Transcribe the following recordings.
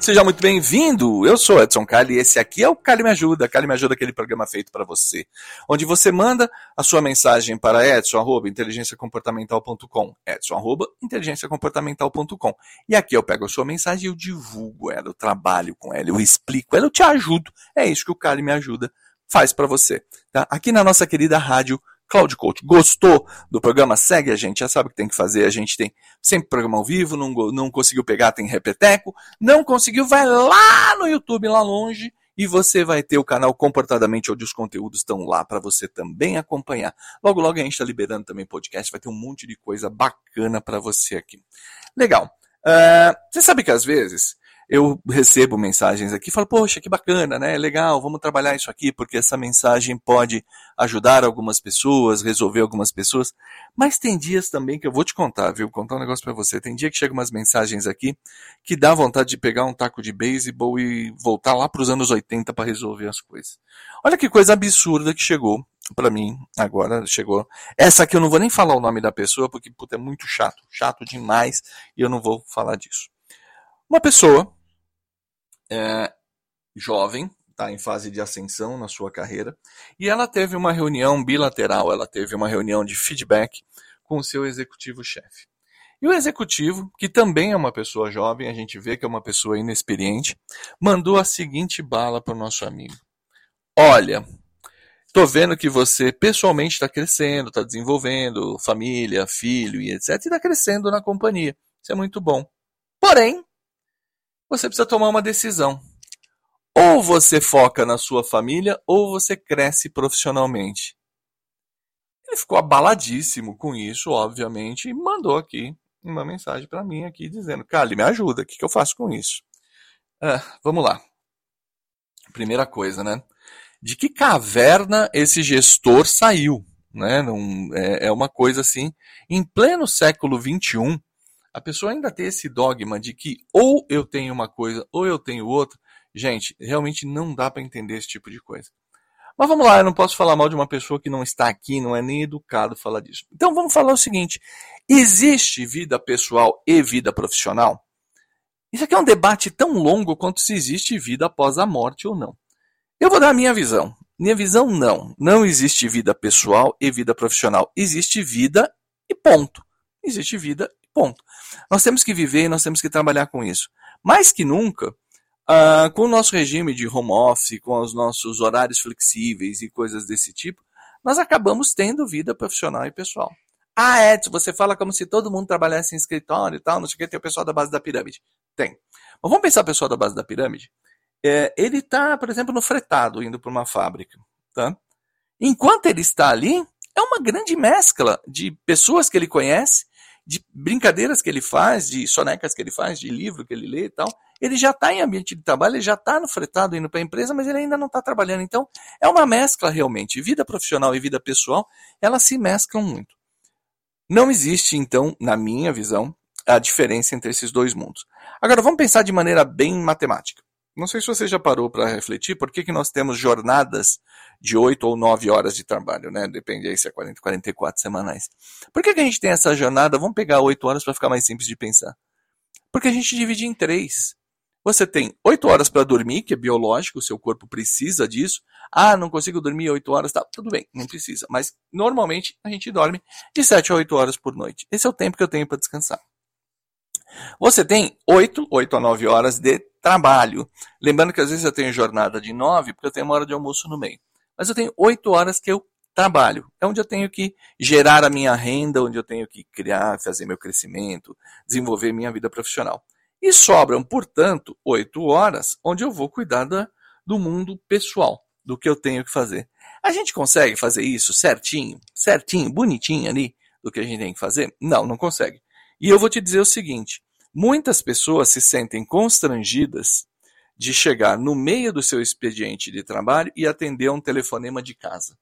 seja muito bem-vindo. Eu sou Edson Cali e esse aqui é o Cali Me Ajuda. Cali Me Ajuda, aquele programa feito para você, onde você manda a sua mensagem para edson@inteligenciacomportamental.com, edson@inteligenciacomportamental.com. E aqui eu pego a sua mensagem e eu divulgo ela, eu trabalho com ela, eu explico ela, eu te ajudo. É isso que o Cali Me Ajuda faz para você, tá? Aqui na nossa querida rádio Cloud Coach. Gostou do programa? Segue a gente, já sabe o que tem que fazer. A gente tem sempre programa ao vivo, não, não conseguiu pegar, tem repeteco. Não conseguiu, vai lá no YouTube, lá longe, e você vai ter o canal Comportadamente, onde os conteúdos estão lá para você também acompanhar. Logo, logo a gente está liberando também podcast, vai ter um monte de coisa bacana para você aqui. Legal. Uh, você sabe que às vezes eu recebo mensagens aqui falo, poxa, que bacana, né? Legal, vamos trabalhar isso aqui, porque essa mensagem pode ajudar algumas pessoas, resolver algumas pessoas. Mas tem dias também que eu vou te contar, viu? Contar um negócio para você. Tem dia que chegam umas mensagens aqui que dá vontade de pegar um taco de beisebol e voltar lá para os anos 80 para resolver as coisas. Olha que coisa absurda que chegou para mim agora chegou. Essa aqui eu não vou nem falar o nome da pessoa porque puta, é muito chato, chato demais e eu não vou falar disso. Uma pessoa é, jovem, está em fase de ascensão na sua carreira, e ela teve uma reunião bilateral, ela teve uma reunião de feedback com o seu executivo-chefe. E o executivo, que também é uma pessoa jovem, a gente vê que é uma pessoa inexperiente, mandou a seguinte bala para o nosso amigo: Olha, estou vendo que você pessoalmente está crescendo, está desenvolvendo família, filho e etc. E está crescendo na companhia. Isso é muito bom. Porém, você precisa tomar uma decisão. Ou você foca na sua família, ou você cresce profissionalmente. Ele ficou abaladíssimo com isso, obviamente, e mandou aqui uma mensagem para mim aqui dizendo: Cali, me ajuda, o que, que eu faço com isso? Ah, vamos lá. Primeira coisa, né? De que caverna esse gestor saiu? Né? Não, é, é uma coisa assim, em pleno século XXI, a pessoa ainda tem esse dogma de que ou eu tenho uma coisa ou eu tenho outra, gente, realmente não dá para entender esse tipo de coisa. Mas vamos lá, eu não posso falar mal de uma pessoa que não está aqui, não é nem educado falar disso. Então vamos falar o seguinte: existe vida pessoal e vida profissional? Isso aqui é um debate tão longo quanto se existe vida após a morte ou não. Eu vou dar a minha visão. Minha visão, não. Não existe vida pessoal e vida profissional. Existe vida e ponto. Existe vida Ponto. Nós temos que viver e nós temos que trabalhar com isso. Mais que nunca, uh, com o nosso regime de home office, com os nossos horários flexíveis e coisas desse tipo, nós acabamos tendo vida profissional e pessoal. Ah, Edson, você fala como se todo mundo trabalhasse em escritório e tal, não sei o que, tem o pessoal da base da pirâmide. Tem. Mas vamos pensar o pessoal da base da pirâmide? É, ele está, por exemplo, no fretado, indo para uma fábrica. Tá? Enquanto ele está ali, é uma grande mescla de pessoas que ele conhece, de brincadeiras que ele faz, de sonecas que ele faz, de livro que ele lê e tal, ele já está em ambiente de trabalho, ele já está no fretado indo para a empresa, mas ele ainda não está trabalhando. Então, é uma mescla realmente. Vida profissional e vida pessoal, elas se mesclam muito. Não existe, então, na minha visão, a diferença entre esses dois mundos. Agora, vamos pensar de maneira bem matemática. Não sei se você já parou para refletir por que, que nós temos jornadas de 8 ou 9 horas de trabalho, né? Depende aí se é 40, 44 semanais. Por que, que a gente tem essa jornada? Vamos pegar 8 horas para ficar mais simples de pensar. Porque a gente divide em três. Você tem 8 horas para dormir, que é biológico, o seu corpo precisa disso. Ah, não consigo dormir 8 horas, tá, tudo bem, não precisa. Mas normalmente a gente dorme de 7 a 8 horas por noite. Esse é o tempo que eu tenho para descansar. Você tem 8, 8 a 9 horas de trabalho. Lembrando que às vezes eu tenho jornada de 9, porque eu tenho uma hora de almoço no meio. Mas eu tenho 8 horas que eu trabalho. É onde eu tenho que gerar a minha renda, onde eu tenho que criar, fazer meu crescimento, desenvolver minha vida profissional. E sobram, portanto, 8 horas onde eu vou cuidar da, do mundo pessoal, do que eu tenho que fazer. A gente consegue fazer isso certinho, certinho, bonitinho ali, do que a gente tem que fazer? Não, não consegue. E eu vou te dizer o seguinte: muitas pessoas se sentem constrangidas de chegar no meio do seu expediente de trabalho e atender um telefonema de casa.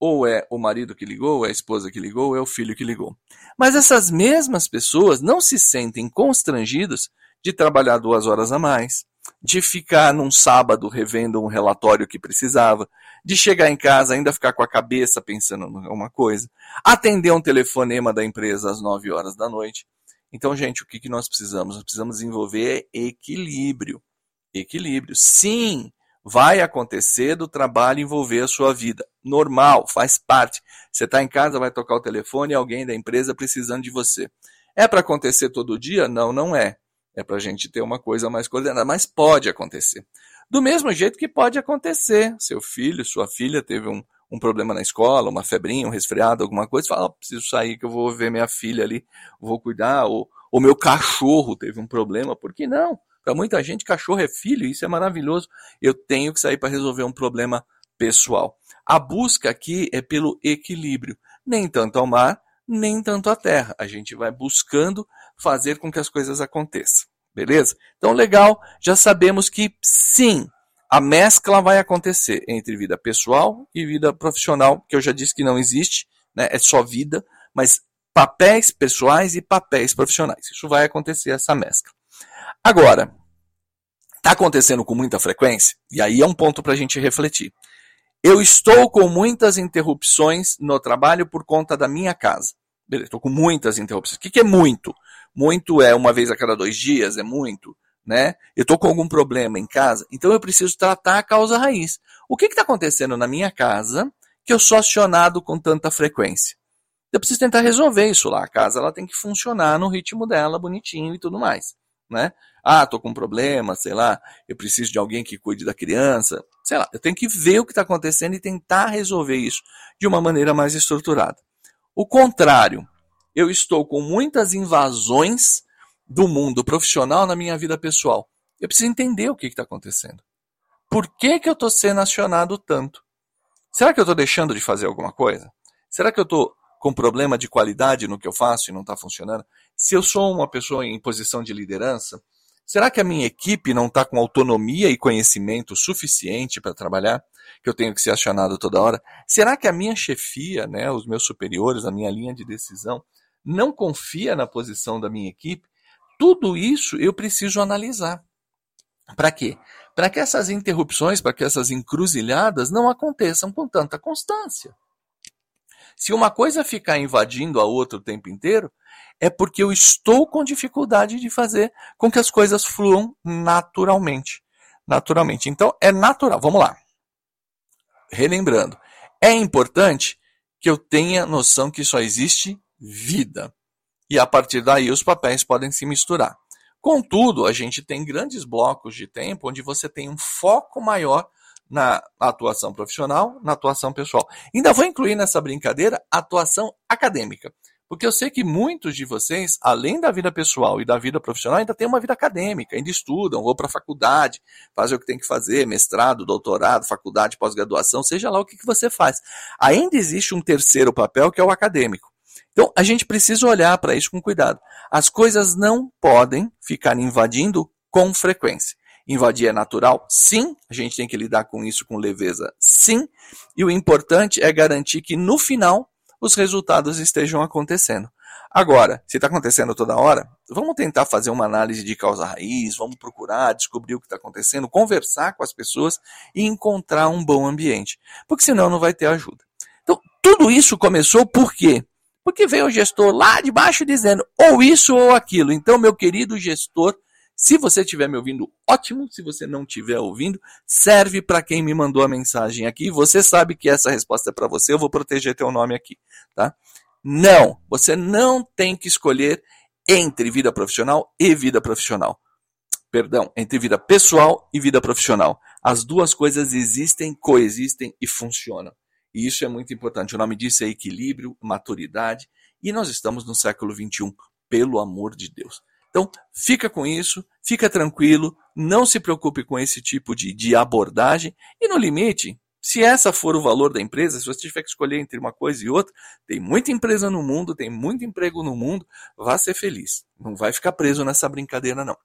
Ou é o marido que ligou, ou é a esposa que ligou, ou é o filho que ligou. Mas essas mesmas pessoas não se sentem constrangidas de trabalhar duas horas a mais, de ficar num sábado revendo um relatório que precisava, de chegar em casa ainda ficar com a cabeça pensando em alguma coisa, atender um telefonema da empresa às 9 horas da noite. Então, gente, o que, que nós precisamos? Nós precisamos desenvolver equilíbrio. Equilíbrio. Sim, vai acontecer do trabalho envolver a sua vida. Normal, faz parte. Você está em casa, vai tocar o telefone e alguém da empresa precisando de você. É para acontecer todo dia? Não, não é. É para a gente ter uma coisa mais coordenada, mas pode acontecer. Do mesmo jeito que pode acontecer, seu filho, sua filha teve um, um problema na escola, uma febrinha, um resfriado, alguma coisa, fala, oh, preciso sair que eu vou ver minha filha ali, vou cuidar, ou o meu cachorro teve um problema, por que não? Para muita gente, cachorro é filho, isso é maravilhoso. Eu tenho que sair para resolver um problema pessoal. A busca aqui é pelo equilíbrio, nem tanto ao mar, nem tanto à terra. A gente vai buscando fazer com que as coisas aconteçam. Beleza? Então, legal, já sabemos que sim, a mescla vai acontecer entre vida pessoal e vida profissional, que eu já disse que não existe, né? é só vida, mas papéis pessoais e papéis profissionais. Isso vai acontecer, essa mescla. Agora, está acontecendo com muita frequência, e aí é um ponto para a gente refletir. Eu estou com muitas interrupções no trabalho por conta da minha casa. Beleza, estou com muitas interrupções. O que, que é muito? Muito é uma vez a cada dois dias, é muito, né? Eu estou com algum problema em casa, então eu preciso tratar a causa raiz. O que está acontecendo na minha casa que eu sou acionado com tanta frequência? Eu preciso tentar resolver isso lá. A casa ela tem que funcionar no ritmo dela, bonitinho e tudo mais, né? Ah, tô com um problema, sei lá, eu preciso de alguém que cuide da criança, sei lá, eu tenho que ver o que está acontecendo e tentar resolver isso de uma maneira mais estruturada. O contrário, eu estou com muitas invasões do mundo profissional na minha vida pessoal. Eu preciso entender o que está acontecendo. Por que, que eu estou sendo acionado tanto? Será que eu estou deixando de fazer alguma coisa? Será que eu estou com problema de qualidade no que eu faço e não está funcionando? Se eu sou uma pessoa em posição de liderança, será que a minha equipe não está com autonomia e conhecimento suficiente para trabalhar? Que eu tenho que ser acionado toda hora? Será que a minha chefia, né, os meus superiores, a minha linha de decisão, não confia na posição da minha equipe, tudo isso eu preciso analisar. Para quê? Para que essas interrupções, para que essas encruzilhadas não aconteçam com tanta constância. Se uma coisa ficar invadindo a outra o tempo inteiro, é porque eu estou com dificuldade de fazer com que as coisas fluam naturalmente. Naturalmente. Então, é natural. Vamos lá. Relembrando. É importante que eu tenha noção que só existe vida. E a partir daí os papéis podem se misturar. Contudo, a gente tem grandes blocos de tempo onde você tem um foco maior na atuação profissional, na atuação pessoal. Ainda vou incluir nessa brincadeira a atuação acadêmica. Porque eu sei que muitos de vocês, além da vida pessoal e da vida profissional, ainda têm uma vida acadêmica, ainda estudam, ou para a faculdade, fazem o que tem que fazer, mestrado, doutorado, faculdade, pós-graduação, seja lá o que, que você faz. Ainda existe um terceiro papel que é o acadêmico. Então, a gente precisa olhar para isso com cuidado. As coisas não podem ficar invadindo com frequência. Invadir é natural? Sim. A gente tem que lidar com isso com leveza? Sim. E o importante é garantir que no final os resultados estejam acontecendo. Agora, se está acontecendo toda hora, vamos tentar fazer uma análise de causa raiz, vamos procurar descobrir o que está acontecendo, conversar com as pessoas e encontrar um bom ambiente. Porque senão não vai ter ajuda. Então, tudo isso começou por quê? Porque veio o gestor lá de baixo dizendo ou isso ou aquilo. Então, meu querido gestor, se você estiver me ouvindo, ótimo. Se você não estiver ouvindo, serve para quem me mandou a mensagem aqui. Você sabe que essa resposta é para você. Eu vou proteger teu nome aqui, tá? Não, você não tem que escolher entre vida profissional e vida profissional. Perdão, entre vida pessoal e vida profissional. As duas coisas existem, coexistem e funcionam. E isso é muito importante. O nome disso é equilíbrio, maturidade. E nós estamos no século XXI, pelo amor de Deus. Então, fica com isso, fica tranquilo, não se preocupe com esse tipo de, de abordagem. E no limite, se essa for o valor da empresa, se você tiver que escolher entre uma coisa e outra, tem muita empresa no mundo, tem muito emprego no mundo, vá ser feliz. Não vai ficar preso nessa brincadeira, não.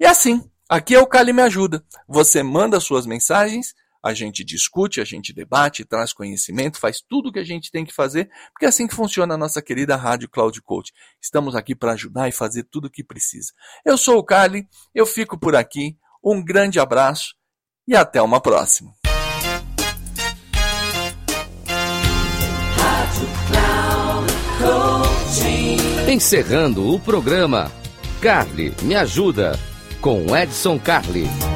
E assim, aqui é o Cali Me Ajuda. Você manda suas mensagens a gente discute, a gente debate, traz conhecimento, faz tudo o que a gente tem que fazer, porque é assim que funciona a nossa querida Rádio Cloud Coach. Estamos aqui para ajudar e fazer tudo o que precisa. Eu sou o Carly, eu fico por aqui. Um grande abraço e até uma próxima. Encerrando o programa, Carly me ajuda com Edson Carli.